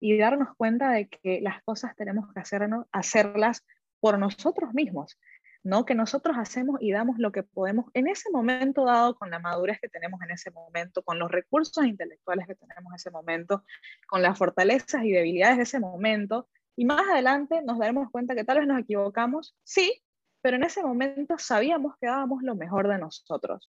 y darnos cuenta de que las cosas tenemos que hacernos, hacerlas por nosotros mismos, ¿no? Que nosotros hacemos y damos lo que podemos en ese momento dado, con la madurez que tenemos en ese momento, con los recursos intelectuales que tenemos en ese momento, con las fortalezas y debilidades de ese momento, y más adelante nos daremos cuenta que tal vez nos equivocamos, sí, pero en ese momento sabíamos que dábamos lo mejor de nosotros.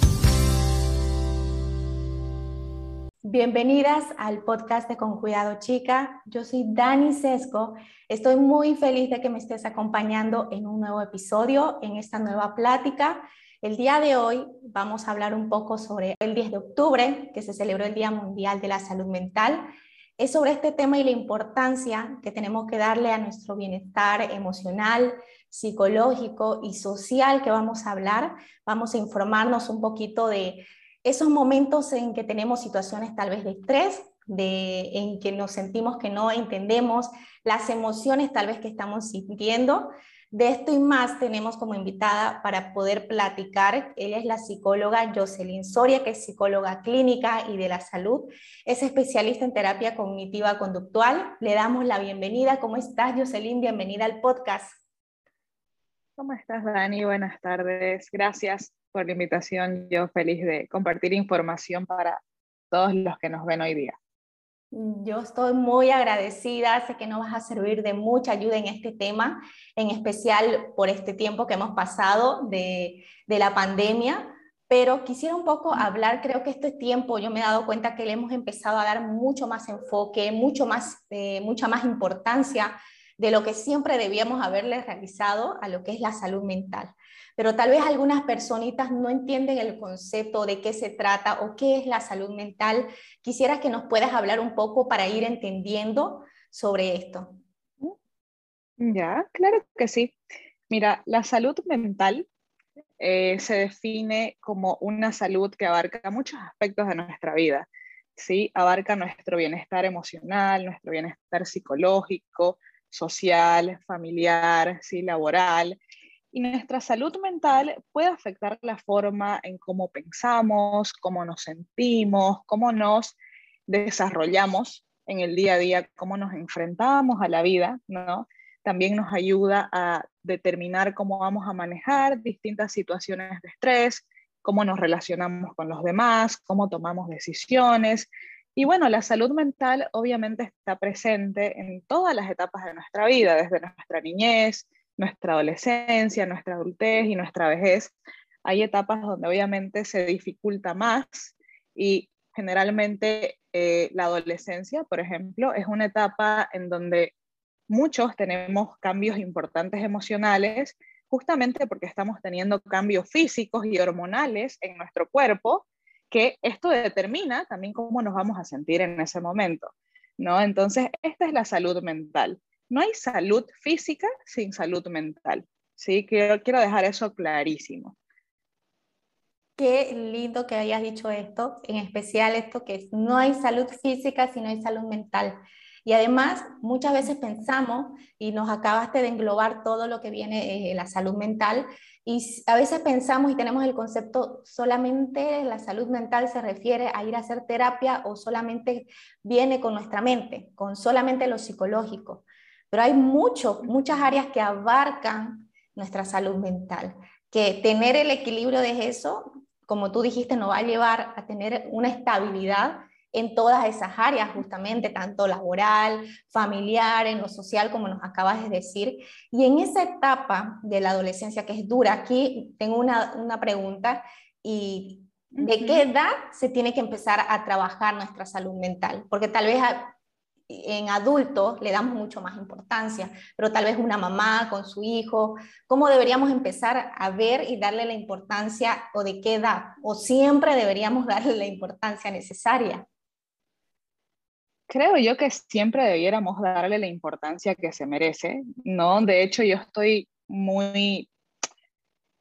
Bienvenidas al podcast de Con Cuidado Chica. Yo soy Dani Sesco. Estoy muy feliz de que me estés acompañando en un nuevo episodio, en esta nueva plática. El día de hoy vamos a hablar un poco sobre el 10 de octubre, que se celebró el Día Mundial de la Salud Mental. Es sobre este tema y la importancia que tenemos que darle a nuestro bienestar emocional, psicológico y social que vamos a hablar. Vamos a informarnos un poquito de esos momentos en que tenemos situaciones tal vez de estrés, de, en que nos sentimos que no entendemos las emociones tal vez que estamos sintiendo. De esto y más tenemos como invitada para poder platicar. Ella es la psicóloga Jocelyn Soria, que es psicóloga clínica y de la salud. Es especialista en terapia cognitiva conductual. Le damos la bienvenida. ¿Cómo estás, Jocelyn? Bienvenida al podcast. ¿Cómo estás, Dani? Buenas tardes. Gracias por la invitación. Yo feliz de compartir información para todos los que nos ven hoy día. Yo estoy muy agradecida, sé que nos vas a servir de mucha ayuda en este tema, en especial por este tiempo que hemos pasado de, de la pandemia, pero quisiera un poco hablar, creo que este tiempo yo me he dado cuenta que le hemos empezado a dar mucho más enfoque, mucho más, eh, mucha más importancia de lo que siempre debíamos haberle realizado a lo que es la salud mental pero tal vez algunas personitas no entienden el concepto de qué se trata o qué es la salud mental. Quisiera que nos puedas hablar un poco para ir entendiendo sobre esto. Ya, claro que sí. Mira, la salud mental eh, se define como una salud que abarca muchos aspectos de nuestra vida. ¿sí? Abarca nuestro bienestar emocional, nuestro bienestar psicológico, social, familiar, ¿sí? laboral y nuestra salud mental puede afectar la forma en cómo pensamos, cómo nos sentimos, cómo nos desarrollamos en el día a día, cómo nos enfrentamos a la vida, ¿no? También nos ayuda a determinar cómo vamos a manejar distintas situaciones de estrés, cómo nos relacionamos con los demás, cómo tomamos decisiones. Y bueno, la salud mental obviamente está presente en todas las etapas de nuestra vida, desde nuestra niñez, nuestra adolescencia, nuestra adultez y nuestra vejez, hay etapas donde obviamente se dificulta más y generalmente eh, la adolescencia, por ejemplo, es una etapa en donde muchos tenemos cambios importantes emocionales justamente porque estamos teniendo cambios físicos y hormonales en nuestro cuerpo, que esto determina también cómo nos vamos a sentir en ese momento, ¿no? Entonces, esta es la salud mental no hay salud física sin salud mental. ¿sí? Quiero, quiero dejar eso clarísimo. Qué lindo que hayas dicho esto, en especial esto que no hay salud física si no hay salud mental. Y además, muchas veces pensamos, y nos acabaste de englobar todo lo que viene eh, la salud mental, y a veces pensamos y tenemos el concepto solamente la salud mental se refiere a ir a hacer terapia o solamente viene con nuestra mente, con solamente lo psicológico pero hay mucho, muchas áreas que abarcan nuestra salud mental, que tener el equilibrio de eso, como tú dijiste, nos va a llevar a tener una estabilidad en todas esas áreas, justamente, tanto laboral, familiar, en lo social, como nos acabas de decir. Y en esa etapa de la adolescencia que es dura, aquí tengo una, una pregunta, y ¿de qué edad se tiene que empezar a trabajar nuestra salud mental? Porque tal vez en adultos le damos mucho más importancia, pero tal vez una mamá con su hijo, ¿cómo deberíamos empezar a ver y darle la importancia o de qué edad? ¿O siempre deberíamos darle la importancia necesaria? Creo yo que siempre debiéramos darle la importancia que se merece, ¿no? De hecho, yo estoy muy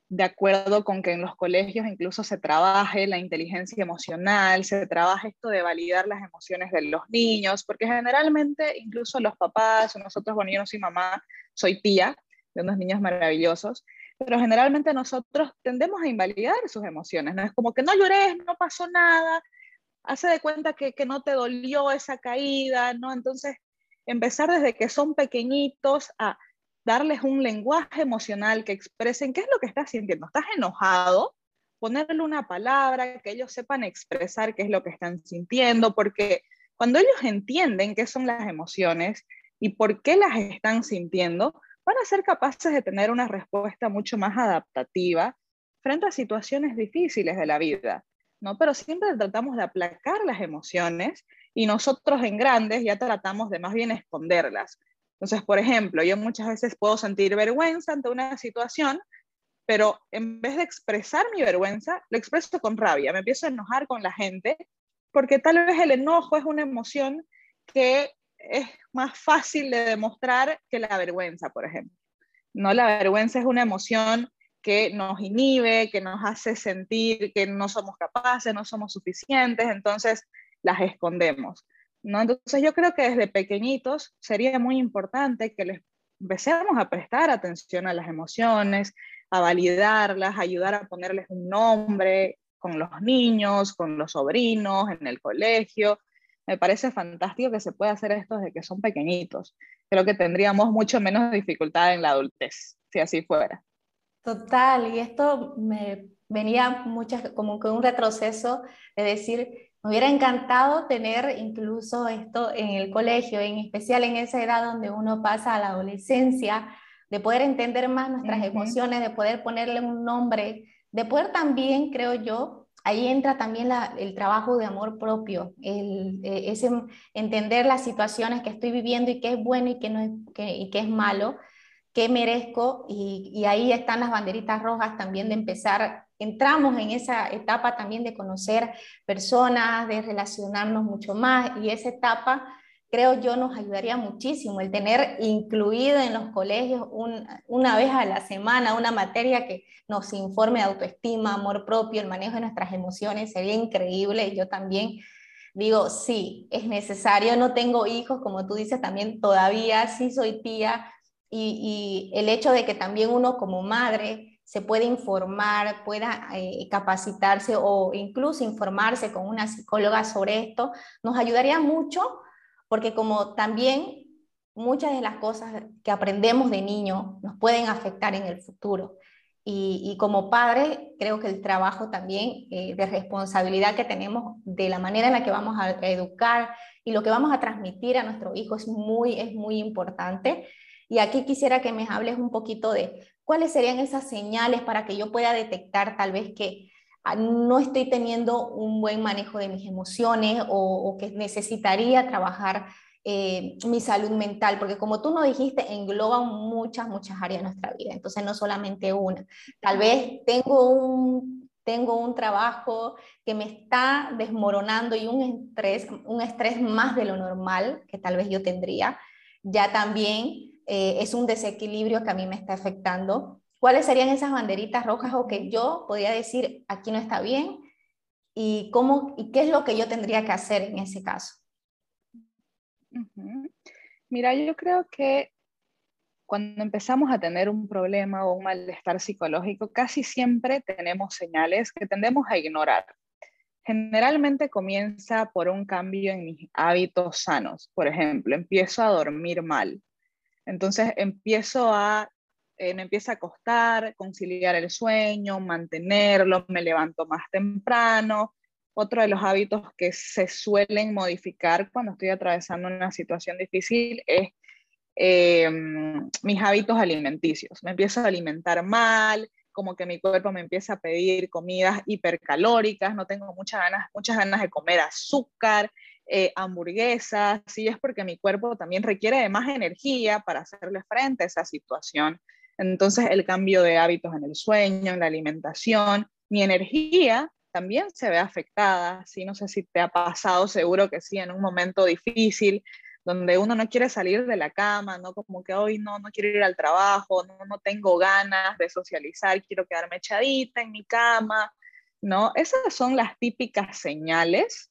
de acuerdo con que en los colegios incluso se trabaje la inteligencia emocional, se trabaje esto de validar las emociones de los niños, porque generalmente incluso los papás, nosotros, bueno, yo no soy mamá, soy tía de unos niños maravillosos, pero generalmente nosotros tendemos a invalidar sus emociones, ¿no? Es como que no llores, no pasó nada, hace de cuenta que, que no te dolió esa caída, ¿no? Entonces, empezar desde que son pequeñitos a darles un lenguaje emocional que expresen qué es lo que estás sintiendo. ¿Estás enojado? Ponerle una palabra, que ellos sepan expresar qué es lo que están sintiendo, porque cuando ellos entienden qué son las emociones y por qué las están sintiendo, van a ser capaces de tener una respuesta mucho más adaptativa frente a situaciones difíciles de la vida. ¿No? Pero siempre tratamos de aplacar las emociones y nosotros en grandes ya tratamos de más bien esconderlas. Entonces, por ejemplo, yo muchas veces puedo sentir vergüenza ante una situación, pero en vez de expresar mi vergüenza, lo expreso con rabia, me empiezo a enojar con la gente, porque tal vez el enojo es una emoción que es más fácil de demostrar que la vergüenza, por ejemplo. No, la vergüenza es una emoción que nos inhibe, que nos hace sentir que no somos capaces, no somos suficientes, entonces las escondemos. ¿no? Entonces yo creo que desde pequeñitos sería muy importante que les empecemos a prestar atención a las emociones, a validarlas, ayudar a ponerles un nombre con los niños, con los sobrinos, en el colegio. Me parece fantástico que se pueda hacer esto desde que son pequeñitos. Creo que tendríamos mucho menos dificultad en la adultez, si así fuera. Total, y esto me venía muchas, como con un retroceso de decir, me hubiera encantado tener incluso esto en el colegio, en especial en esa edad donde uno pasa a la adolescencia, de poder entender más nuestras emociones, de poder ponerle un nombre, de poder también, creo yo, ahí entra también el trabajo de amor propio, el, eh, ese entender las situaciones que estoy viviendo y qué es bueno y qué, no es, y qué es malo qué merezco y, ahí están las banderitas rojas también de empezar, entramos en esa etapa también de conocer personas, de relacionarnos mucho más y esa etapa creo yo nos ayudaría muchísimo el tener incluido en los colegios una vez a la semana una materia que nos informe de autoestima, amor propio, el manejo de nuestras emociones, sería increíble. Yo también digo, sí, es necesario, no tengo hijos, como tú dices también, todavía sí soy tía, y, el hecho de que también uno como madre se puede informar, pueda eh, capacitarse o incluso informarse con una psicóloga sobre esto, nos ayudaría mucho porque como también muchas de las cosas que aprendemos de niño nos pueden afectar en el futuro. Y, como padre, creo que el trabajo también eh, de responsabilidad que tenemos de la manera en la que vamos a educar y lo que vamos a transmitir a nuestro hijo es muy, es muy importante. Y aquí quisiera que me hables un poquito de cuáles serían esas señales para que yo pueda detectar tal vez que ah, no estoy teniendo un buen manejo de mis emociones o, que necesitaría trabajar eh, mi salud mental, porque como tú nos dijiste, engloba muchas, muchas áreas de nuestra vida, entonces no solamente una. Tal vez tengo un, tengo un trabajo que me está desmoronando y un estrés, un estrés más de lo normal que tal vez yo tendría. Ya también eh, es un desequilibrio que a mí me está afectando. ¿Cuáles serían esas banderitas rojas o que yo podría decir aquí no está bien? ¿Y, cómo, y qué es lo que yo tendría que hacer en ese caso? Mira, yo creo que cuando empezamos a tener un problema o un malestar psicológico, casi siempre tenemos señales que tendemos a ignorar. Generalmente comienza por un cambio en mis hábitos sanos. Por ejemplo, empiezo a dormir mal, entonces empiezo a, eh, me empieza a costar conciliar el sueño, mantenerlo, me levanto más temprano. Otro de los hábitos que se suelen modificar cuando estoy atravesando una situación difícil es em, mis hábitos alimenticios. Me empiezo a alimentar mal, como que mi cuerpo me empieza a pedir comidas hipercalóricas, no tengo muchas ganas, muchas ganas de comer azúcar, eh, hamburguesas, sí es porque mi cuerpo también requiere de más energía para hacerle frente a esa situación. Entonces el cambio de hábitos en el sueño, en la alimentación, mi energía también se ve afectada, ¿sí? No sé si te ha pasado, seguro que sí, en un momento difícil, donde uno no quiere salir de la cama, ¿no? Como que hoy no, no quiero ir al trabajo, no, no tengo ganas de socializar, quiero quedarme echadita en mi cama, ¿no? Esas son las típicas señales,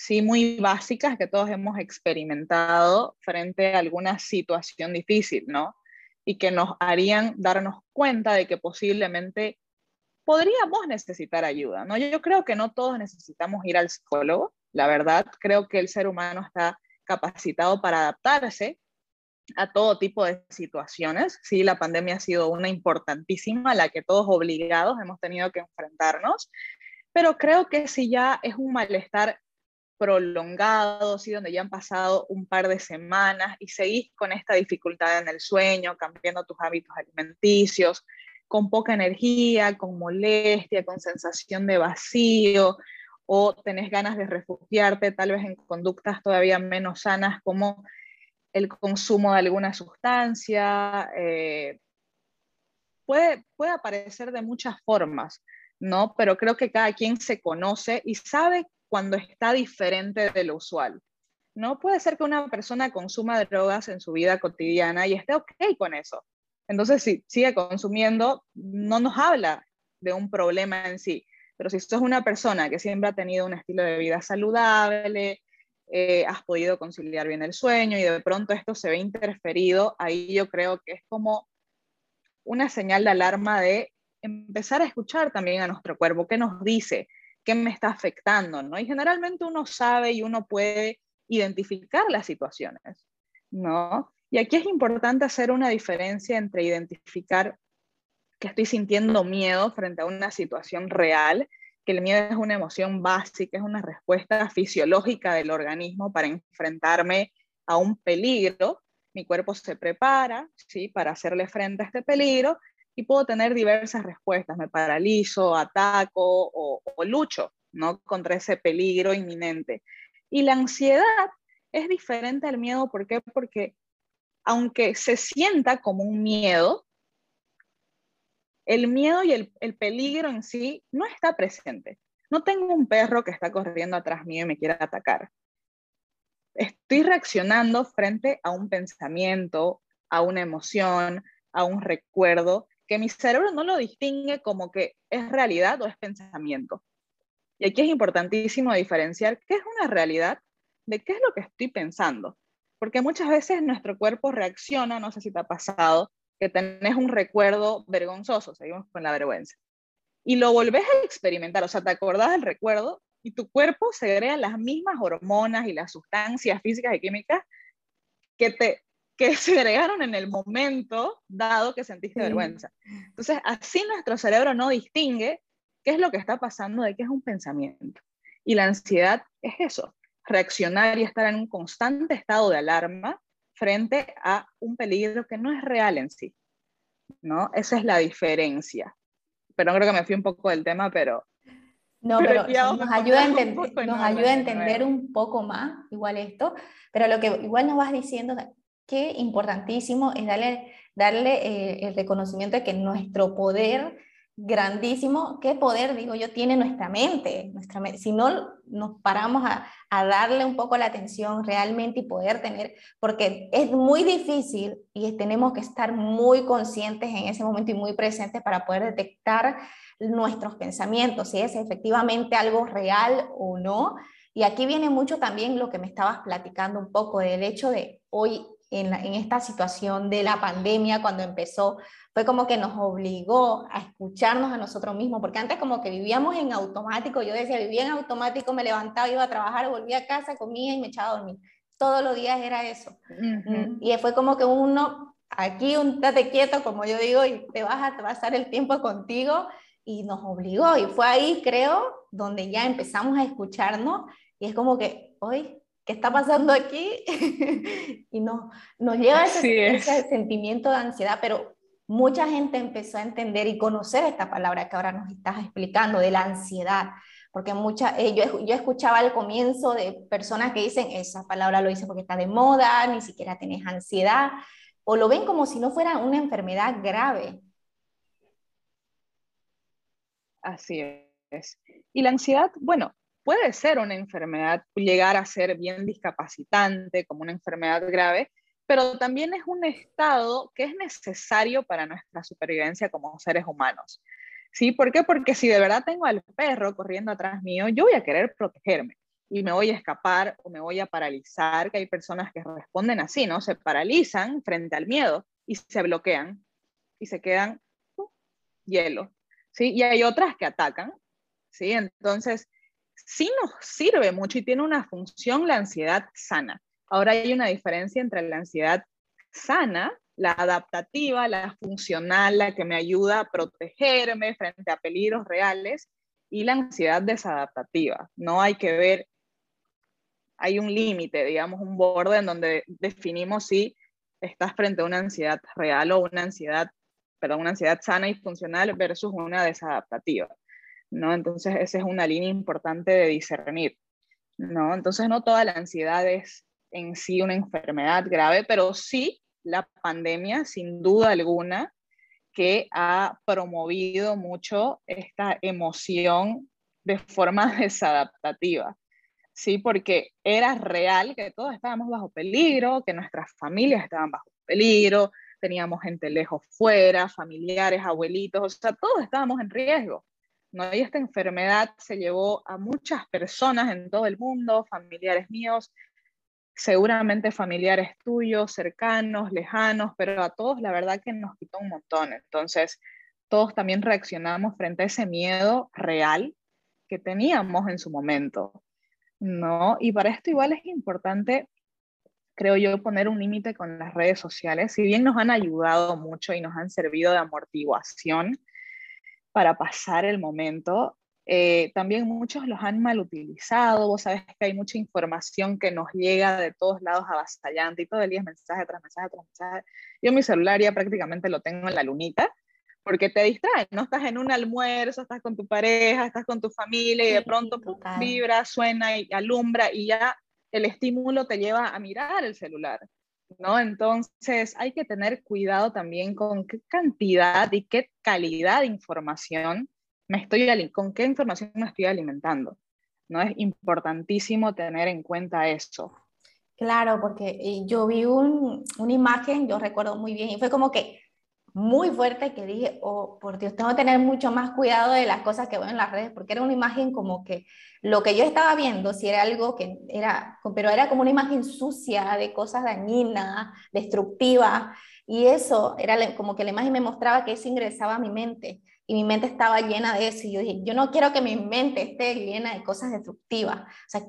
sí, muy básicas que todos hemos experimentado frente a alguna situación difícil, ¿no? Y que nos harían darnos cuenta de que posiblemente podríamos necesitar ayuda, ¿no? Yo creo que no todos necesitamos ir al psicólogo, la verdad, creo que el ser humano está capacitado para adaptarse a todo tipo de situaciones. Sí, la pandemia ha sido una importantísima, la que todos obligados hemos tenido que enfrentarnos, pero creo que si ya es un malestar prolongado, ¿sí? donde ya han pasado un par de semanas y seguís con esta dificultad en el sueño, cambiando tus hábitos alimenticios, con poca energía, con molestia, con sensación de vacío, o tenés ganas de refugiarte tal vez en conductas todavía menos sanas como el consumo de alguna sustancia, eh, puede, puede aparecer de muchas formas, ¿no? Pero creo que cada quien se conoce y sabe cuando está diferente de lo usual. No puede ser que una persona consuma drogas en su vida cotidiana y esté ok con eso. Entonces, si sigue consumiendo, no nos habla de un problema en sí. Pero si sos una persona que siempre ha tenido un estilo de vida saludable, eh, has podido conciliar bien el sueño y de pronto esto se ve interferido, ahí yo creo que es como una señal de alarma de empezar a escuchar también a nuestro cuerpo, qué nos dice, qué me está afectando, ¿no? Y generalmente uno sabe y uno puede identificar las situaciones, ¿no? Y aquí es importante hacer una diferencia entre identificar que estoy sintiendo miedo frente a una situación real, que el miedo es una emoción básica, es una respuesta fisiológica del organismo para enfrentarme a un peligro. Mi cuerpo se prepara ¿sí? para hacerle frente a este peligro y puedo tener diversas respuestas. Me paralizo, ataco o, o lucho ¿no? contra ese peligro inminente. Y la ansiedad es diferente al miedo. ¿Por qué? Porque aunque se sienta como un miedo, el miedo y el, peligro en sí no está presente. No tengo un perro que está corriendo atrás mío y me quiera atacar. Estoy reaccionando frente a un pensamiento, a una emoción, a un recuerdo, que mi cerebro no lo distingue como que es realidad o es pensamiento. Y aquí es importantísimo diferenciar qué es una realidad de qué es lo que estoy pensando. Porque muchas veces nuestro cuerpo reacciona, no sé si te ha pasado, que tenés un recuerdo vergonzoso, seguimos con la vergüenza, y lo volvés a experimentar, o sea, te acordás del recuerdo y tu cuerpo segrega las mismas hormonas y las sustancias físicas y químicas que te que segregaron en el momento dado que sentiste vergüenza. Entonces, así nuestro cerebro no distingue qué es lo que está pasando de qué es un pensamiento. Y la ansiedad es eso, reaccionar y estar en un constante estado de alarma frente a un peligro que no es real en sí. ¿no? Esa es la diferencia. Pero creo que me fui un poco del tema, pero... No, pero, nos, ayuda, a nos ayuda a entender un poco más igual esto, pero lo que igual nos vas diciendo que importantísimo es darle, darle eh, el reconocimiento de que nuestro poder grandísimo, qué poder, digo yo, tiene nuestra mente. Nuestra Si no nos paramos a, a, darle un poco la atención realmente y poder tener, porque es muy difícil y tenemos que estar muy conscientes en ese momento y muy presentes para poder detectar nuestros pensamientos, si es efectivamente algo real o no. Y aquí viene mucho también lo que me estabas platicando un poco del hecho de hoy en, en, esta situación de la pandemia, cuando empezó, fue como que nos obligó a escucharnos a nosotros mismos, porque antes como que vivíamos en automático, yo decía, vivía en automático, me levantaba, iba a trabajar, volvía a casa, comía y me echaba a dormir. Todos los días era eso. Y fue como que uno, aquí un tate quieto, como yo digo, y te vas a pasar el tiempo contigo, y nos obligó, y fue ahí, creo, donde ya empezamos a escucharnos, y es como que, hoy ¿qué está pasando aquí? y no, nos lleva ese, ese, sentimiento de ansiedad, pero mucha gente empezó a entender y conocer esta palabra que ahora nos estás explicando, de la ansiedad. Porque mucha, eh, yo, yo, escuchaba al comienzo de personas que dicen, esa palabra lo dice porque está de moda, ni siquiera tenés ansiedad, o lo ven como si no fuera una enfermedad grave. Así es. Y la ansiedad, bueno, puede ser una enfermedad, llegar a ser bien discapacitante, como una enfermedad grave, pero también es un estado que es necesario para nuestra supervivencia como seres humanos. ¿Sí? ¿Por qué? Porque si de verdad tengo al perro corriendo atrás mío, yo voy a querer protegerme y me voy a escapar o me voy a paralizar, que hay personas que responden así, ¿no? Se paralizan frente al miedo y se bloquean y se quedan uh, hielo, ¿sí? Y hay otras que atacan, ¿sí? Entonces, sí nos sirve mucho y tiene una función la ansiedad sana. Ahora hay una diferencia entre la ansiedad sana, la adaptativa, la funcional, la que me ayuda a protegerme frente a peligros reales, y la ansiedad desadaptativa. No hay que ver, hay un límite, digamos, un borde en donde definimos si estás frente a una ansiedad real o una ansiedad, perdón, una ansiedad sana y funcional versus una desadaptativa. ¿No? Entonces, esa es una línea importante de discernir, ¿no? Entonces, no toda la ansiedad es en sí una enfermedad grave, pero sí la pandemia, sin duda alguna, que ha promovido mucho esta emoción de forma desadaptativa. Sí, porque era real que todos estábamos bajo peligro, que nuestras familias estaban bajo peligro, teníamos gente lejos fuera, familiares, abuelitos, o sea, todos estábamos en riesgo. ¿No? Y esta enfermedad se llevó a muchas personas en todo el mundo, familiares míos, seguramente familiares tuyos, cercanos, lejanos, pero a todos la verdad que nos quitó un montón. Entonces, todos también reaccionamos frente a ese miedo real que teníamos en su momento, ¿no? Y para esto igual es importante, creo yo, poner un límite con las redes sociales. Si bien nos han ayudado mucho y nos han servido de amortiguación, para pasar el momento. Eh, también muchos los han mal utilizado, vos sabes que hay mucha información que nos llega de todos lados avasallante y todo el día es mensaje tras mensaje tras mensaje. Yo mi celular ya prácticamente lo tengo en la lunita porque te distrae, no estás en un almuerzo, estás con tu pareja, estás con tu familia y de pronto vibra, suena y alumbra y ya el estímulo te lleva a mirar el celular. ¿No? Entonces hay que tener cuidado también con qué cantidad y qué calidad de información me estoy, con qué información me estoy alimentando, ¿no? Es importantísimo tener en cuenta eso. Claro, porque eh, yo vi un, una imagen, yo recuerdo muy bien, y fue como que muy fuerte que dije, oh, por Dios, tengo que tener mucho más cuidado de las cosas que veo en las redes, porque era una imagen como que lo que yo estaba viendo, si era algo que era, pero era como una imagen sucia de cosas dañinas, destructivas, y eso era como que la imagen me mostraba que eso ingresaba a mi mente, y mi mente estaba llena de eso, y yo dije, yo no quiero que mi mente esté llena de cosas destructivas, o sea,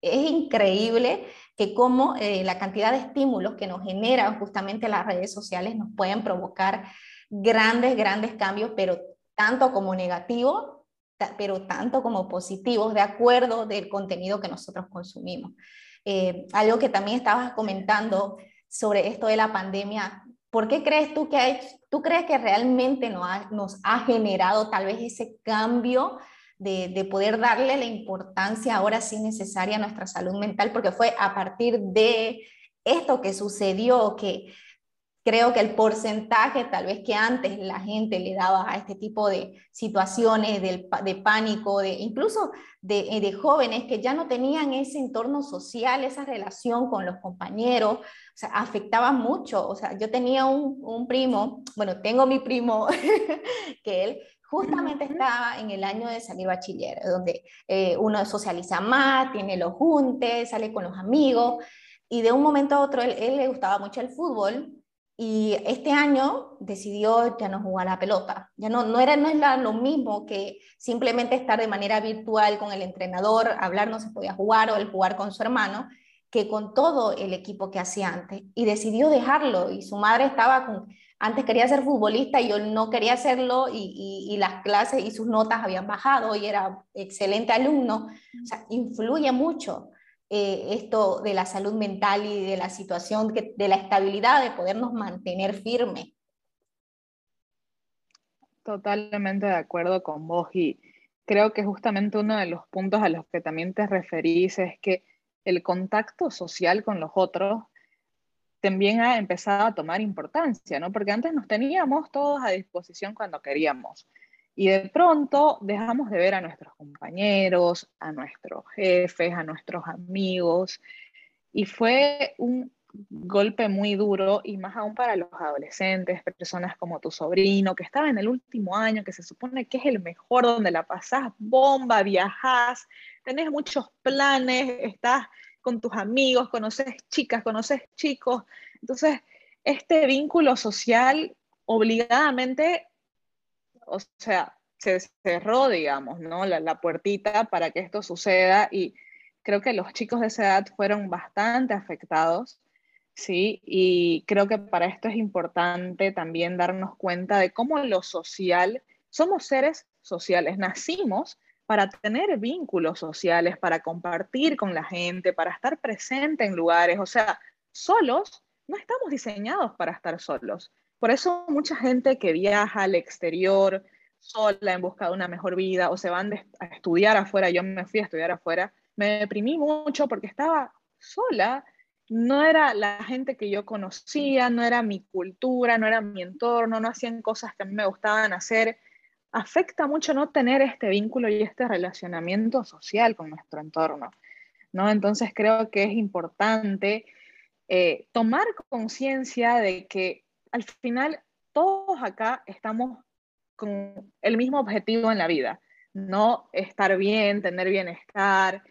es increíble que como eh, la cantidad de estímulos que nos generan justamente las redes sociales nos pueden provocar grandes, grandes cambios, pero tanto como negativos, pero tanto como positivos, de acuerdo del contenido que nosotros consumimos. Eh, algo que también estabas comentando sobre esto de la pandemia, ¿por qué crees tú que tú crees que realmente nos ha, nos ha generado tal vez ese cambio de, poder darle la importancia ahora sí necesaria a nuestra salud mental, porque fue a partir de esto que sucedió que creo que el porcentaje tal vez que antes la gente le daba a este tipo de situaciones de, pánico, de, incluso de, de, jóvenes que ya no tenían ese entorno social, esa relación con los compañeros, o afectaba mucho. O sea, yo tenía un, un primo, bueno, tengo mi primo, que él Justamente estaba en el año de salir bachiller, donde eh, uno socializa más, tiene los juntes, sale con los amigos, y de un momento a otro él, él, le gustaba mucho el fútbol, y este año decidió ya no jugar a la pelota. Ya no, no era, no es lo mismo que simplemente estar de manera virtual con el entrenador, hablar no se podía jugar o el jugar con su hermano, que con todo el equipo que hacía antes. Y decidió dejarlo, y su madre estaba con antes quería ser futbolista y yo no quería hacerlo y, las clases y sus notas habían bajado y era excelente alumno. O sea, influye mucho eh, esto de la salud mental y de la situación, de la estabilidad, de podernos mantener firmes. Totalmente de acuerdo con vos y creo que justamente uno de los puntos a los que también te referís es que el contacto social con los otros también ha empezado a tomar importancia, ¿no? Porque antes nos teníamos todos a disposición cuando queríamos. Y de pronto dejamos de ver a nuestros compañeros, a nuestros jefes, a nuestros amigos. Y fue un golpe muy duro y más aún para los adolescentes, personas como tu sobrino, que estaba en el último año, que se supone que es el mejor, donde la pasás bomba, viajás, tenés muchos planes, estás con tus amigos, conoces chicas, conoces chicos. Entonces, este vínculo social obligadamente, o sea, se cerró, digamos, ¿no? La, la puertita para que esto suceda y creo que los chicos de esa edad fueron bastante afectados ¿sí? Y creo que para esto es importante también darnos cuenta de cómo lo social, somos seres sociales, nacimos para tener vínculos sociales, para compartir con la gente, para estar presente en lugares, o sea, solos no estamos diseñados para estar solos. Por eso mucha gente que viaja al exterior sola en busca de una mejor vida o se van a estudiar afuera, yo me fui a estudiar afuera, me deprimí mucho porque estaba sola no era la gente que yo conocía, no era mi cultura, no era mi entorno, no hacían cosas que a mí me gustaban hacer. Afecta mucho no tener este vínculo y este relacionamiento social con nuestro entorno, ¿no? Entonces creo que es importante eh, tomar conciencia de que al final todos acá estamos con el mismo objetivo en la vida, no estar bien, tener bienestar,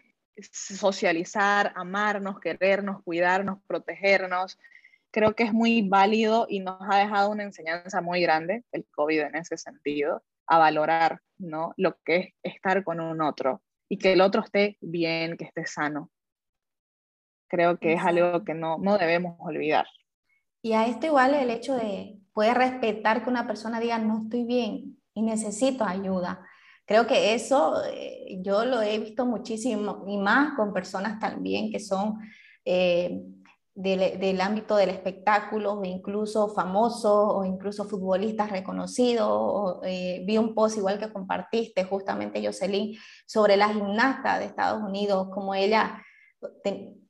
socializar, amarnos, querernos, cuidarnos, protegernos. Creo que es muy válido y nos ha dejado una enseñanza muy grande el COVID en ese sentido, a valorar ¿no? lo que es estar con un otro y que el otro esté bien, que esté sano. Creo que es algo que no, no debemos olvidar. Y a esto igual el hecho de poder respetar que una persona diga no estoy bien y necesito ayuda Creo que eso eh, yo lo he visto muchísimo y más con personas también que son eh, del, ámbito del espectáculo, o incluso famosos o incluso futbolistas reconocidos. Eh, vi un post igual que compartiste justamente, Jocelyn, sobre la gimnasta de Estados Unidos, como ella...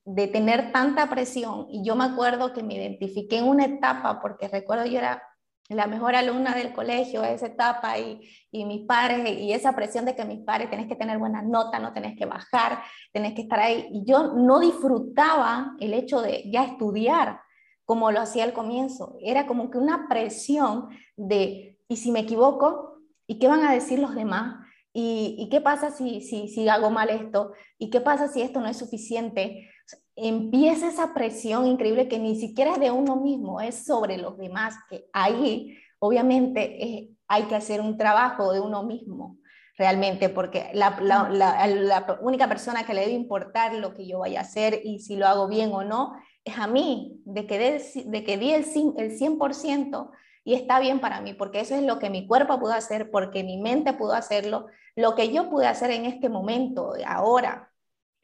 de tener tanta presión y yo me acuerdo que me identifiqué en una etapa porque recuerdo yo era la mejor alumna del colegio esa etapa y, y, mis padres y esa presión de que mis padres tenés que tener buenas notas, no tenés que bajar, tenés que estar ahí. Y yo no disfrutaba el hecho de ya estudiar como lo hacía al comienzo. Era como que una presión de, ¿y si me equivoco? ¿Y qué van a decir los demás? ¿Y, y qué pasa si, si, si hago mal esto? ¿Y qué pasa si esto no es suficiente? Empieza esa presión increíble que ni siquiera es de uno mismo, es sobre los demás, que ahí obviamente eh, hay que hacer un trabajo de uno mismo realmente, porque la, única persona que le debe importar lo que yo vaya a hacer y si lo hago bien o no, es a mí, de que, de, que di el, el 100% y está bien para mí, porque eso es lo que mi cuerpo pudo hacer, porque mi mente pudo hacerlo, lo que yo pude hacer en este momento, ahora,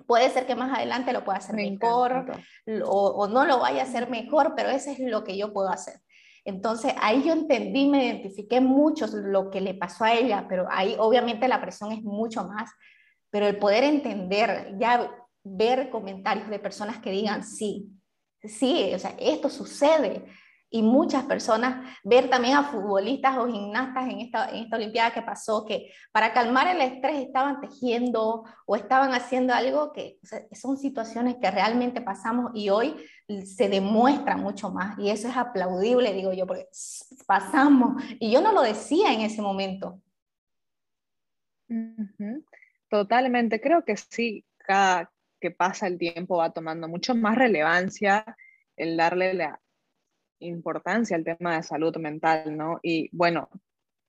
Puede ser que más adelante lo pueda hacer mejor o, no lo vaya a hacer mejor, pero eso es lo que yo puedo hacer. Entonces ahí yo entendí, me identifiqué mucho lo que le pasó a ella, pero ahí obviamente la presión es mucho más, pero el poder entender, ya ver comentarios de personas que digan, sí, sí, o sea, esto sucede, y muchas personas, ver también a futbolistas o gimnastas en esta, en esta Olimpiada que pasó, que para calmar el estrés estaban tejiendo o estaban haciendo algo que son situaciones que realmente pasamos y hoy se demuestra mucho más y eso es aplaudible, digo yo, porque pasamos y yo no lo decía en ese momento. Totalmente, creo que sí, cada que pasa el tiempo va tomando mucho más relevancia el darle la, importancia el tema de salud mental, ¿no? Y bueno,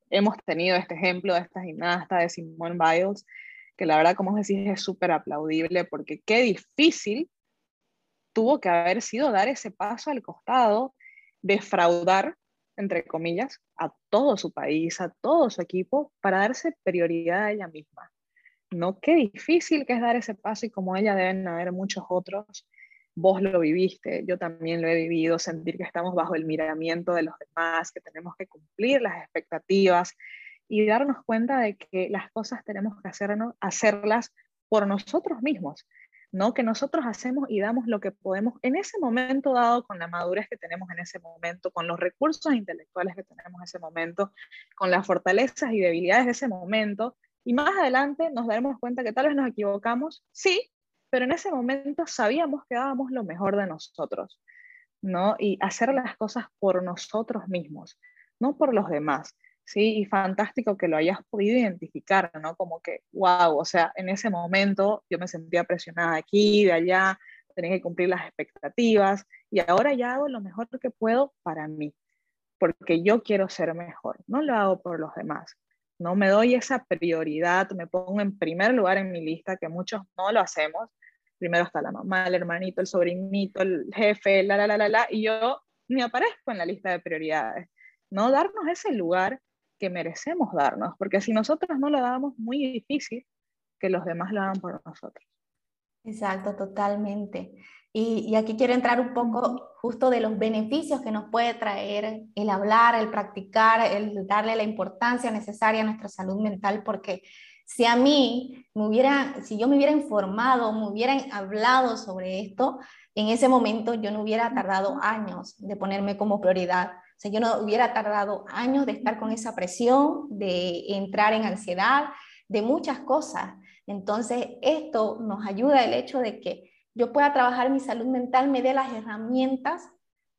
hemos tenido este ejemplo de esta gimnasta de Simone Biles, que la verdad, como decís, es súper aplaudible porque qué difícil tuvo que haber sido dar ese paso al costado, defraudar, entre comillas, a todo su país, a todo su equipo, para darse prioridad a ella misma. ¿No? Qué difícil que es dar ese paso y como ella deben haber muchos otros vos lo viviste, yo también lo he vivido, sentir que estamos bajo el miramiento de los demás, que tenemos que cumplir las expectativas y darnos cuenta de que las cosas tenemos que hacernos, hacerlas por nosotros mismos. ¿no? Que nosotros hacemos y damos lo que podemos en ese momento dado, con la madurez que tenemos en ese momento, con los recursos intelectuales que tenemos en ese momento, con las fortalezas y debilidades de ese momento, y más adelante nos daremos cuenta que tal vez nos equivocamos, sí, pero en ese momento sabíamos que dábamos lo mejor de nosotros, ¿no? Y hacer las cosas por nosotros mismos, no por los demás. ¿sí? Y fantástico que lo hayas podido identificar, ¿no? Como que, wow, o sea, en ese momento yo me sentía presionada aquí, de allá, tenía que cumplir las expectativas y ahora ya hago lo mejor que puedo para mí, porque yo quiero ser mejor, no lo hago por los demás. No me doy esa prioridad, me pongo en primer lugar en mi lista, que muchos no lo hacemos. Primero está la mamá, el hermanito, el sobrinito, el jefe, la, la, la, la, la, y yo ni aparezco en la lista de prioridades. No darnos ese lugar que merecemos darnos, porque si nosotros no lo damos, muy difícil que los demás lo hagan por nosotros. Exacto, totalmente. Y, aquí quiero entrar un poco justo de los beneficios que nos puede traer el hablar, el practicar, el darle la importancia necesaria a nuestra salud mental, porque si a mí me hubiera, si yo me hubiera informado, me hubieran hablado sobre esto, en ese momento yo no hubiera tardado años de ponerme como prioridad o sea, yo no hubiera tardado años de estar con esa presión, de entrar en ansiedad, de muchas cosas. Entonces, esto nos ayuda el hecho de que yo pueda trabajar mi salud mental, me dé las herramientas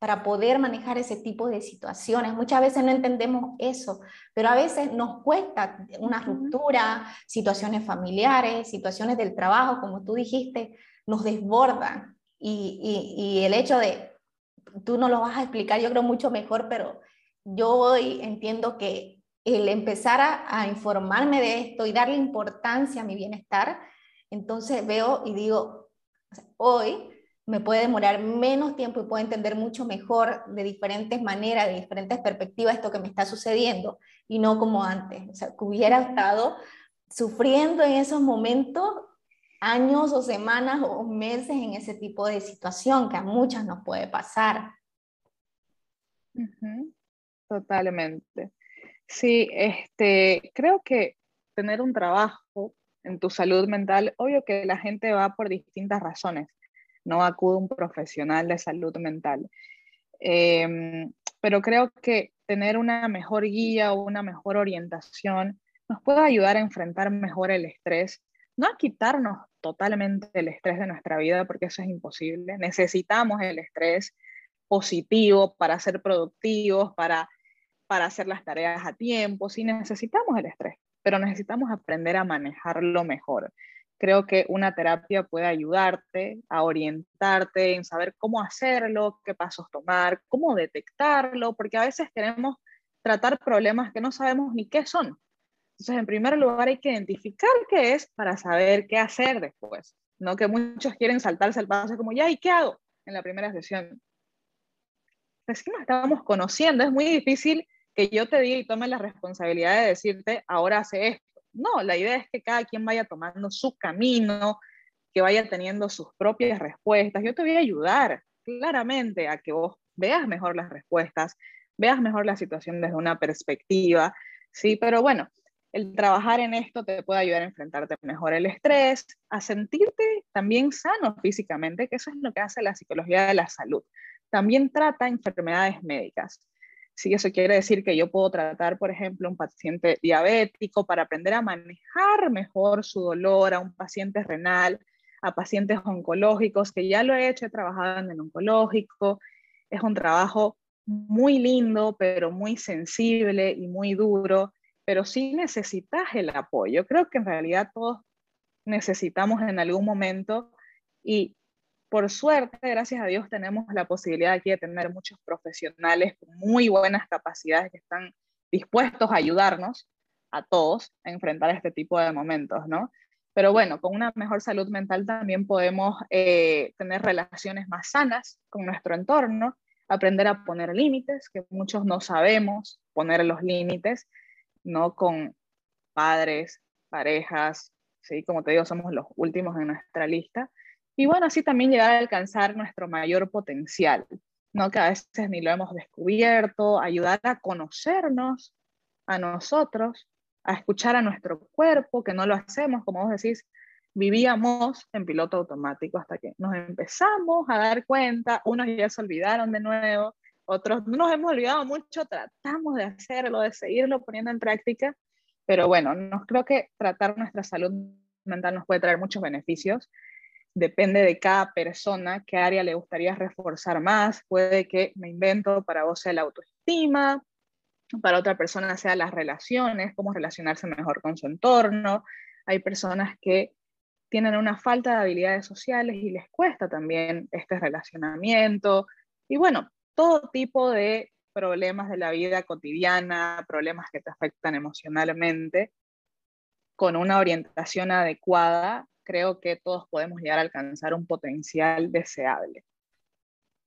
para poder manejar ese tipo de situaciones. Muchas veces no entendemos eso, pero a veces nos cuesta una ruptura, situaciones familiares, situaciones del trabajo, como tú dijiste, nos desbordan. Y, y, y el hecho de tú no lo vas a explicar, yo creo mucho mejor, pero yo hoy entiendo que el empezar a, informarme de esto y darle importancia a mi bienestar, entonces veo y digo, hoy me puede demorar menos tiempo y puedo entender mucho mejor de diferentes maneras, de diferentes perspectivas esto que me está sucediendo y no como antes. O sea, que hubiera estado sufriendo en esos momentos años o semanas o meses en ese tipo de situación que a muchas nos puede pasar. Totalmente. Sí, este, creo que tener un trabajo en tu salud mental, obvio que la gente va por distintas razones, no acude un profesional de salud mental. Em, pero creo que tener una mejor guía o una mejor orientación nos puede ayudar a enfrentar mejor el estrés no a quitarnos totalmente el estrés de nuestra vida, porque eso es imposible. Necesitamos el estrés positivo para ser productivos, para, para hacer las tareas a tiempo. Sí, necesitamos el estrés, pero necesitamos aprender a manejarlo mejor. Creo que una terapia puede ayudarte a orientarte en saber cómo hacerlo, qué pasos tomar, cómo detectarlo, porque a veces queremos tratar problemas que no sabemos ni qué son. Entonces, en primer lugar, hay que identificar qué es para saber qué hacer después. No que muchos quieren saltarse el paso como, ya, ¿y qué hago? En la primera sesión. Recién nos estábamos conociendo, es muy difícil que yo te diga y tome la responsabilidad de decirte, ahora hace esto. No, la idea es que cada quien vaya tomando su camino, que vaya teniendo sus propias respuestas. Yo te voy a ayudar claramente a que vos veas mejor las respuestas, veas mejor la situación desde una perspectiva, ¿sí? Pero bueno, el trabajar en esto te puede ayudar a enfrentarte mejor el estrés, a sentirte también sano físicamente, que eso es lo que hace la psicología de la salud. También trata enfermedades médicas. Si eso quiere decir que yo puedo tratar, por ejemplo, un paciente diabético para aprender a manejar mejor su dolor, a un paciente renal, a pacientes oncológicos, que ya lo he hecho, he trabajado en el oncológico. Es un trabajo muy lindo, pero muy sensible y muy duro pero sí necesitas el apoyo. Creo que en realidad todos necesitamos en algún momento y por suerte, gracias a Dios, tenemos la posibilidad aquí de tener muchos profesionales con muy buenas capacidades que están dispuestos a ayudarnos a todos a enfrentar este tipo de momentos, ¿no? Pero bueno, con una mejor salud mental también podemos eh, tener relaciones más sanas con nuestro entorno, aprender a poner límites, que muchos no sabemos poner los límites, no con padres, parejas, ¿sí? Como te digo, somos los últimos en nuestra lista. Y bueno, así también llegar a alcanzar nuestro mayor potencial, ¿no? Que a veces ni lo hemos descubierto, ayudar a conocernos a nosotros, a escuchar a nuestro cuerpo, que no lo hacemos, como vos decís, vivíamos en piloto automático hasta que nos empezamos a dar cuenta, unos ya se olvidaron de nuevo, otros no nos hemos olvidado mucho, tratamos de hacerlo, de seguirlo poniendo en práctica, pero bueno, no, creo que tratar nuestra salud mental nos puede traer muchos beneficios. Depende de cada persona qué área le gustaría reforzar más. Puede que me invento para vos sea la autoestima, para otra persona sea las relaciones, cómo relacionarse mejor con su entorno. Hay personas que tienen una falta de habilidades sociales y les cuesta también este relacionamiento. Y bueno, todo tipo de problemas de la vida cotidiana, problemas que te afectan emocionalmente, con una orientación adecuada, creo que todos podemos llegar a alcanzar un potencial deseable.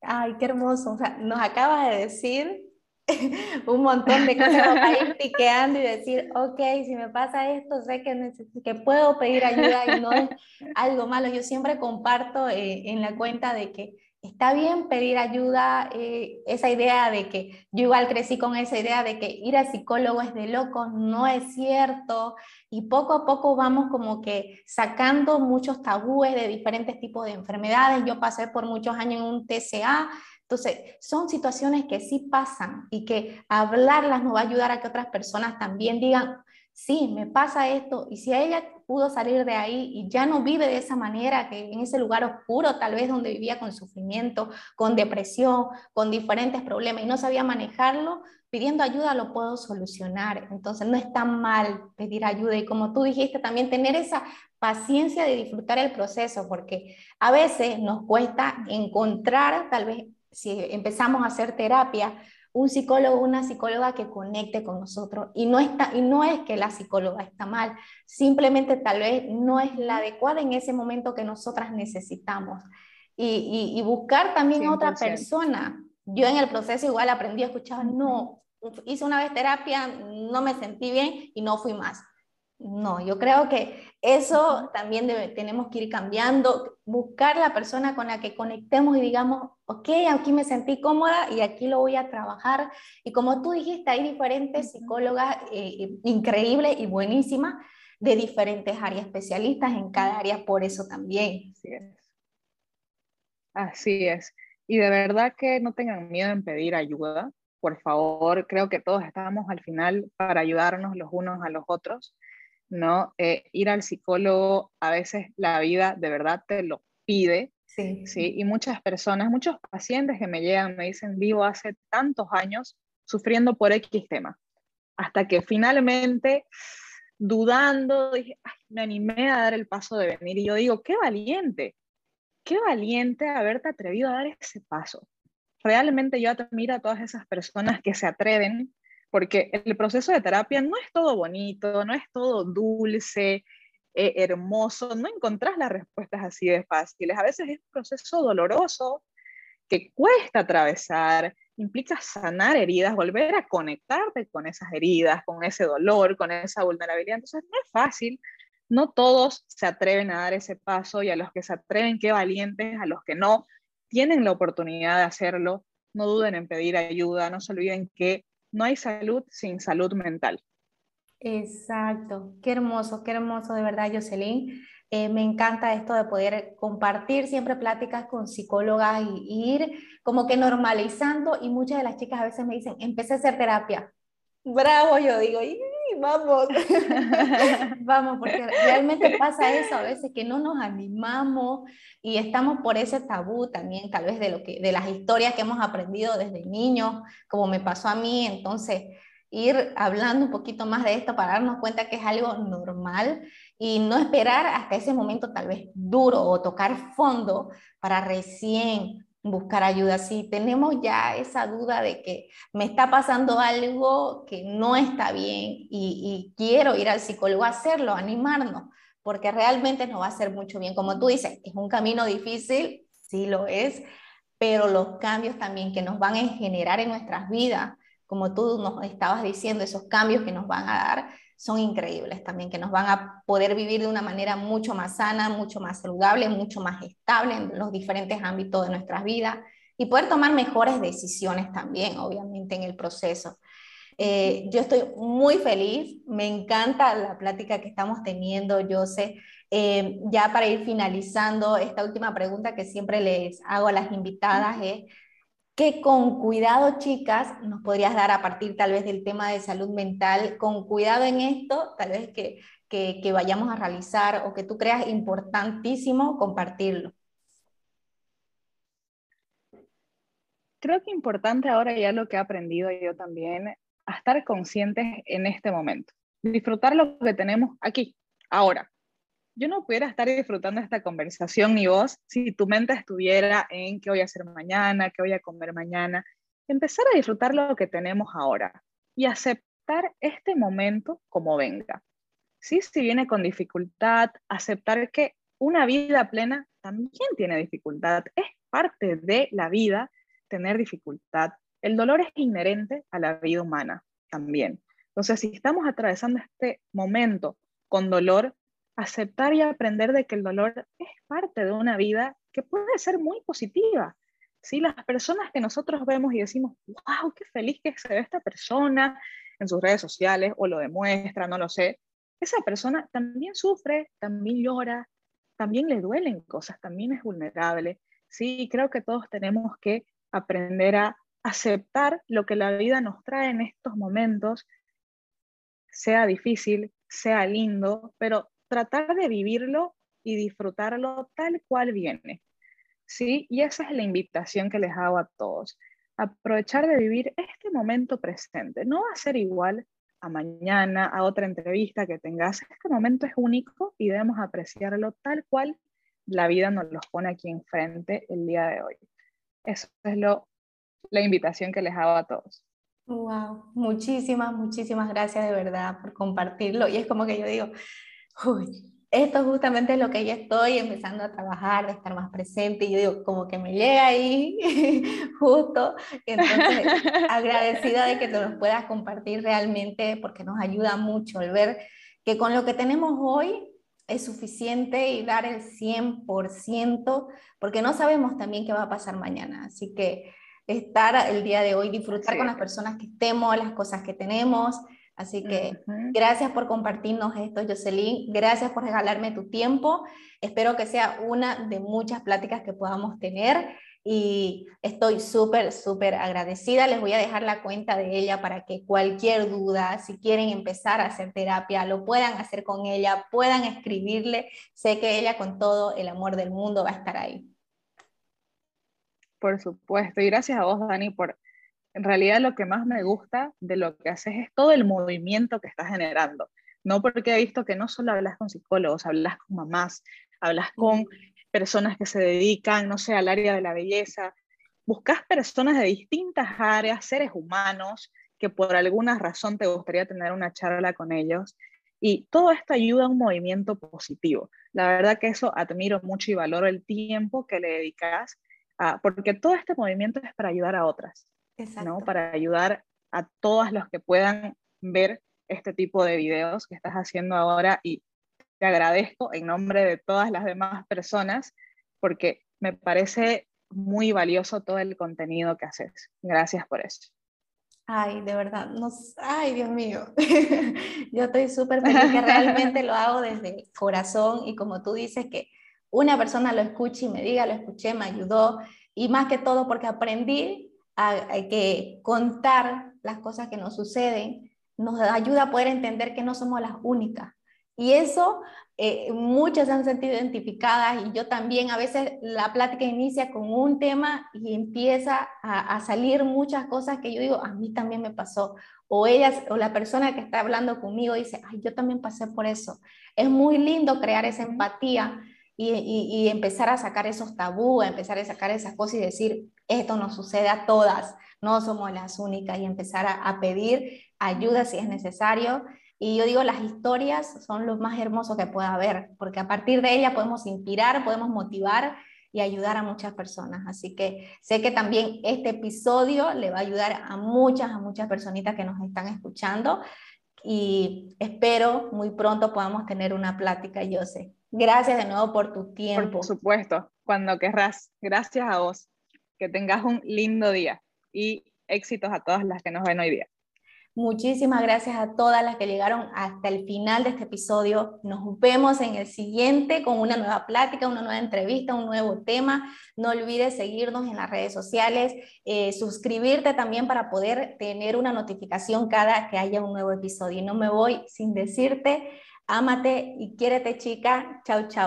Ay, qué hermoso. O sea, nos acabas de decir un montón de cosas para ir piqueando y decir, ok, si me pasa esto, sé que, que puedo pedir ayuda y no es algo malo. Yo siempre comparto eh, en la cuenta de que está bien pedir ayuda, eh, esa idea de que yo igual crecí con esa idea de que ir al psicólogo es de locos, no es cierto, y poco a poco vamos como que sacando muchos tabúes de diferentes tipos de enfermedades. Yo pasé por muchos años en un TCA, entonces, son situaciones que sí pasan y que hablarlas nos va a ayudar a que otras personas también digan, sí, me pasa esto, y si ella pudo salir de ahí y ya no vive de esa manera, que en ese lugar oscuro, tal vez donde vivía con sufrimiento, con depresión, con diferentes problemas y no sabía manejarlo, pidiendo ayuda lo puedo solucionar. Entonces no es tan mal pedir ayuda y como tú dijiste, también tener esa paciencia de disfrutar el proceso, porque a veces nos cuesta encontrar tal vez si empezamos a hacer terapia, un psicólogo una psicóloga que conecte con nosotros. Y no, está, y no es que la psicóloga está mal, simplemente tal vez no es la adecuada en ese momento que nosotras necesitamos. Y, y, buscar también otra persona. Yo en el proceso igual aprendí a escuchar, no, hice una vez terapia, no me sentí bien y no fui más. No, yo creo que eso también tenemos que ir cambiando, buscar la persona con la que conectemos y digamos, ok, aquí me sentí cómoda y aquí lo voy a trabajar. Y como tú dijiste, hay diferentes psicólogas eh, increíbles y buenísimas de diferentes áreas, especialistas en cada área, por eso también. Así es. Así es. Y de verdad que no tengan miedo en pedir ayuda. Por favor, creo que todos estamos al final para ayudarnos los unos a los otros ¿no? Eh, ir al psicólogo, a veces la vida de verdad te lo pide, sí. sí. Y muchas personas, muchos pacientes que me llegan me dicen, vivo hace tantos años sufriendo por X tema, hasta que finalmente, dudando, dije, me animé a dar el paso de venir. Y yo digo, qué valiente, qué valiente haberte atrevido a dar ese paso. Realmente yo admiro a todas esas personas que se atreven porque el proceso de terapia no es todo bonito, no es todo dulce, eh, hermoso, no encontrás las respuestas así de fáciles. A veces es un proceso doloroso que cuesta atravesar, implica sanar heridas, volver a conectarte con esas heridas, con ese dolor, con esa vulnerabilidad. Entonces no es fácil, no todos se atreven a dar ese paso y a los que se atreven, qué valientes, a los que no, tienen la oportunidad de hacerlo, no duden en pedir ayuda, no se olviden que no hay salud sin salud mental. Exacto, qué hermoso, qué hermoso de verdad, Jocelyn. Eh, me encanta esto de poder compartir siempre pláticas con psicólogas y, ir como que normalizando y muchas de las chicas a veces me dicen, empecé a hacer terapia. Bravo, yo digo, vamos, vamos, porque realmente pasa eso a veces que no nos animamos y estamos por ese tabú también, tal vez de, lo que, de las historias que hemos aprendido desde niños, como me pasó a mí, entonces ir hablando un poquito más de esto para darnos cuenta que es algo normal y no esperar hasta ese momento tal vez duro o tocar fondo para recién buscar ayuda. Si tenemos ya esa duda de que me está pasando algo que no está bien y, quiero ir al psicólogo a hacerlo, animarnos, porque realmente nos va a hacer mucho bien. Como tú dices, es un camino difícil, sí lo es, pero los cambios también que nos van a generar en nuestras vidas, como tú nos estabas diciendo, esos cambios que nos van a dar, son increíbles también, que nos van a poder vivir de una manera mucho más sana, mucho más saludable, mucho más estable en los diferentes ámbitos de nuestras vidas y poder tomar mejores decisiones también, obviamente, en el proceso. Eh, yo estoy muy feliz, me encanta la plática que estamos teniendo, yo sé, Eh, ya para ir finalizando, esta última pregunta que siempre les hago a las invitadas es, ¿qué con cuidado, chicas, nos podrías dar a partir tal vez del tema de salud mental? Con cuidado en esto, tal vez que, que, que vayamos a realizar o que tú creas importantísimo compartirlo. Creo que importante ahora ya lo que he aprendido yo también, a estar conscientes en este momento, disfrutar lo que tenemos aquí, ahora. Yo no pudiera estar disfrutando esta conversación ni vos si tu mente estuviera en qué voy a hacer mañana, qué voy a comer mañana. Empezar a disfrutar lo que tenemos ahora y aceptar este momento como venga. Sí, si viene con dificultad, aceptar que una vida plena también tiene dificultad, es parte de la vida tener dificultad. El dolor es inherente a la vida humana también. Entonces, si estamos atravesando este momento con dolor, aceptar y aprender de que el dolor es parte de una vida que puede ser muy positiva. ¿sí? Las personas que nosotros vemos y decimos, wow, qué feliz que se ve esta persona en sus redes sociales o lo demuestra, no lo sé, esa persona también sufre, también llora, también le duelen cosas, también es vulnerable. Sí, creo que todos tenemos que aprender a aceptar lo que la vida nos trae en estos momentos, sea difícil, sea lindo, pero tratar de vivirlo y disfrutarlo tal cual viene. ¿Sí? Y esa es la invitación que les hago a todos. Aprovechar de vivir este momento presente. No va a ser igual a mañana, a otra entrevista que tengas. Este momento es único y debemos apreciarlo tal cual la vida nos los pone aquí enfrente el día de hoy. Eso es lo, la invitación que les hago a todos. Wow, muchísimas, muchísimas gracias de verdad por compartirlo. Y es como que yo digo, uy, esto justamente es lo que yo estoy empezando a trabajar, de estar más presente. Y yo digo, como que me llega ahí justo. Entonces, agradecida de que te nos puedas compartir realmente, porque nos ayuda mucho el ver que con lo que tenemos hoy es suficiente y dar el 100%, porque no sabemos también qué va a pasar mañana. Así que estar el día de hoy, disfrutar con las personas que estemos, las cosas que tenemos. Así que gracias por compartirnos esto, Jocelyn. Gracias por regalarme tu tiempo. Espero que sea una de muchas pláticas que podamos tener y estoy súper, súper agradecida. Les voy a dejar la cuenta de ella para que cualquier duda, si quieren empezar a hacer terapia, lo puedan hacer con ella, puedan escribirle. Sé que ella con todo el amor del mundo va a estar ahí. Por supuesto, y gracias a vos, Dani, por en realidad lo que más me gusta de lo que haces es todo el movimiento que estás generando. No porque he visto que no solo hablas con psicólogos, hablas con mamás, hablas con personas que se dedican, no sé, al área de la belleza. Buscas personas de distintas áreas, seres humanos, que por alguna razón te gustaría tener una charla con ellos. Y todo esto ayuda a un movimiento positivo. La verdad que eso admiro mucho y valoro el tiempo que le dedicas, a, porque todo este movimiento es para ayudar a otras, ¿no? para ayudar a todas los que puedan ver este tipo de videos que estás haciendo ahora y te agradezco en nombre de todas las demás personas porque me parece muy valioso todo el contenido que haces. Gracias por eso. Ay, de verdad, no, ay, Dios mío. Yo estoy súper feliz que realmente lo hago desde el corazón y como tú dices que una persona lo escuche y me diga, lo escuché, me ayudó y más que todo porque aprendí a que contar las cosas que nos suceden nos ayuda a poder entender que no somos las únicas, y eso eh, muchas se han sentido identificadas y yo también a veces la plática inicia con un tema y empieza a, salir muchas cosas que yo digo, a mí también me pasó. O ellas o la persona que está hablando conmigo dice, ay, yo también pasé por eso. Es muy lindo crear esa empatía y, y, empezar a sacar esos tabúes, empezar a sacar esas cosas y decir, esto nos sucede a todas, no somos las únicas y empezar a, a pedir ayuda si es necesario y yo digo, las historias son lo más hermoso que pueda haber, porque a partir de ellas podemos inspirar, podemos motivar y ayudar a muchas personas. Así que sé que también este episodio le va a ayudar a muchas, a muchas personitas que nos están escuchando y espero muy pronto podamos tener una plática, yo sé. Gracias de nuevo por tu tiempo. Por supuesto, cuando querrás. Gracias a vos. Que tengas un lindo día y éxitos a todas las que nos ven hoy día. Muchísimas gracias a todas las que llegaron hasta el final de este episodio. Nos vemos en el siguiente con una nueva plática, una nueva entrevista, un nuevo tema. No olvides seguirnos en las redes sociales, eh, suscribirte también para poder tener una notificación cada que haya un nuevo episodio. Y no me voy sin decirte, ámate y quiérete chica. Chau, chau.